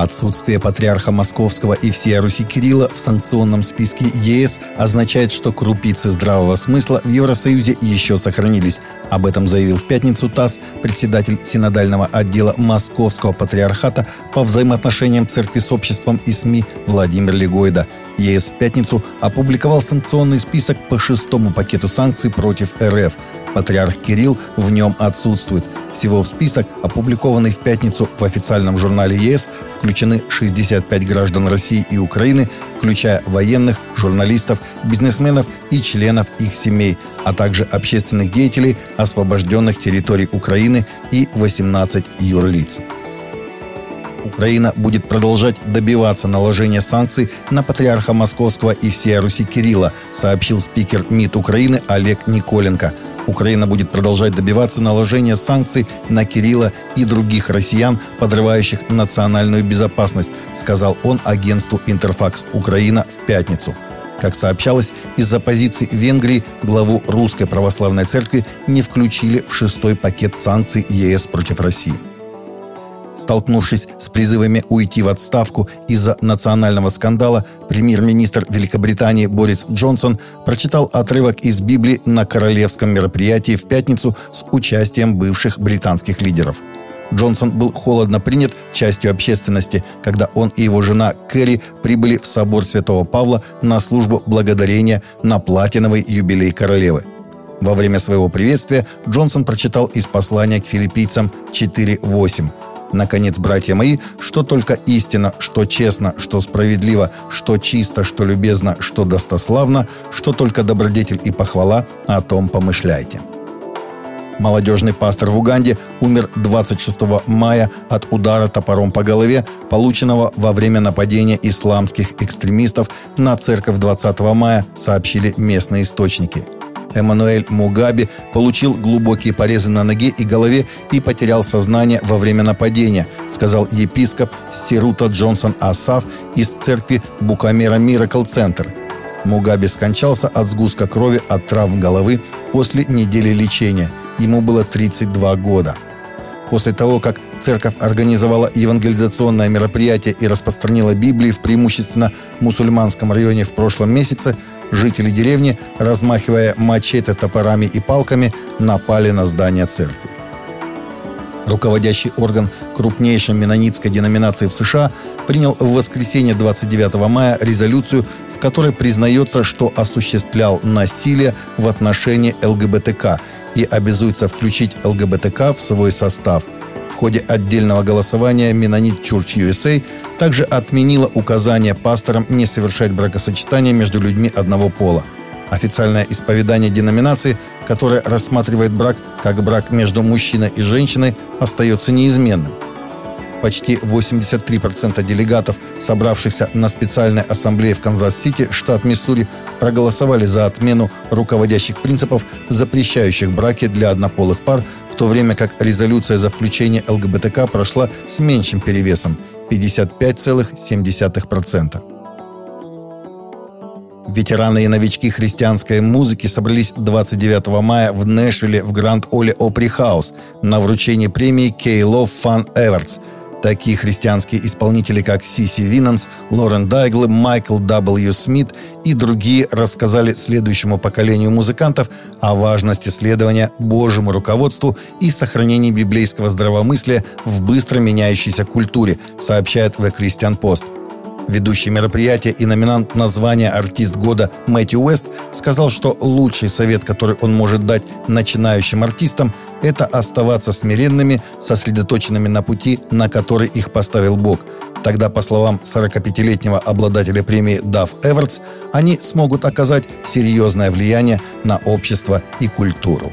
Отсутствие патриарха Московского и всея Руси Кирилла в санкционном списке ЕС означает, что крупицы здравого смысла в Евросоюзе еще сохранились. Об этом заявил в пятницу ТАСС председатель синодального отдела Московского патриархата по взаимоотношениям церкви с обществом и СМИ Владимир Легойда – ЕС в пятницу опубликовал санкционный список по шестому пакету санкций против РФ. Патриарх Кирилл в нем отсутствует. Всего в список, опубликованный в пятницу в официальном журнале ЕС, включены 65 граждан России и Украины, включая военных, журналистов, бизнесменов и членов их семей, а также общественных деятелей освобожденных территорий Украины и 18 юрлиц. Украина будет продолжать добиваться наложения санкций на патриарха Московского и всея Руси Кирилла, сообщил спикер МИД Украины Олег Николенко. Украина будет продолжать добиваться наложения санкций на Кирилла и других россиян, подрывающих национальную безопасность, сказал он агентству «Интерфакс Украина» в пятницу. Как сообщалось, из-за позиции Венгрии главу Русской Православной Церкви не включили в шестой пакет санкций ЕС против России. Столкнувшись с призывами уйти в отставку из-за национального скандала, премьер-министр Великобритании Борис Джонсон прочитал отрывок из Библии на королевском мероприятии в пятницу с участием бывших британских лидеров. Джонсон был холодно принят частью общественности, когда он и его жена Кэрри прибыли в собор Святого Павла на службу благодарения на платиновый юбилей королевы. Во время своего приветствия Джонсон прочитал из послания к филиппийцам 4.8. Наконец, братья мои, что только истина, что честно, что справедливо, что чисто, что любезно, что достославно, что только добродетель и похвала, о том помышляйте. Молодежный пастор в Уганде умер 26 мая от удара топором по голове, полученного во время нападения исламских экстремистов на церковь 20 мая, сообщили местные источники – Эммануэль Мугаби получил глубокие порезы на ноге и голове и потерял сознание во время нападения, сказал епископ Сирута Джонсон Асав из церкви Букамера Миракл Центр. Мугаби скончался от сгустка крови от травм головы после недели лечения. Ему было 32 года. После того, как церковь организовала евангелизационное мероприятие и распространила Библии в преимущественно мусульманском районе в прошлом месяце, жители деревни, размахивая мачете, топорами и палками, напали на здание церкви. Руководящий орган крупнейшей менонитской деноминации в США принял в воскресенье 29 мая резолюцию, в которой признается, что осуществлял насилие в отношении ЛГБТК и обязуется включить ЛГБТК в свой состав – в ходе отдельного голосования Менонит Church USA также отменила указание пасторам не совершать бракосочетание между людьми одного пола. Официальное исповедание деноминации, которое рассматривает брак как брак между мужчиной и женщиной, остается неизменным – Почти 83% делегатов, собравшихся на специальной ассамблее в Канзас-Сити, штат Миссури, проголосовали за отмену руководящих принципов, запрещающих браки для однополых пар, в то время как резолюция за включение ЛГБТК прошла с меньшим перевесом – 55,7%. Ветераны и новички христианской музыки собрались 29 мая в Нэшвилле в Гранд Оле Опри Хаус на вручение премии K-Love Fun Awards – Такие христианские исполнители, как Сиси Винанс, Лорен Дайгл, Майкл W. Смит и другие рассказали следующему поколению музыкантов о важности следования Божьему руководству и сохранении библейского здравомыслия в быстро меняющейся культуре, сообщает The Christian Post – Ведущий мероприятия и номинант названия «Артист года» Мэтью Уэст сказал, что лучший совет, который он может дать начинающим артистам, это оставаться смиренными, сосредоточенными на пути, на который их поставил Бог. Тогда, по словам 45-летнего обладателя премии Дав Эвертс, они смогут оказать серьезное влияние на общество и культуру.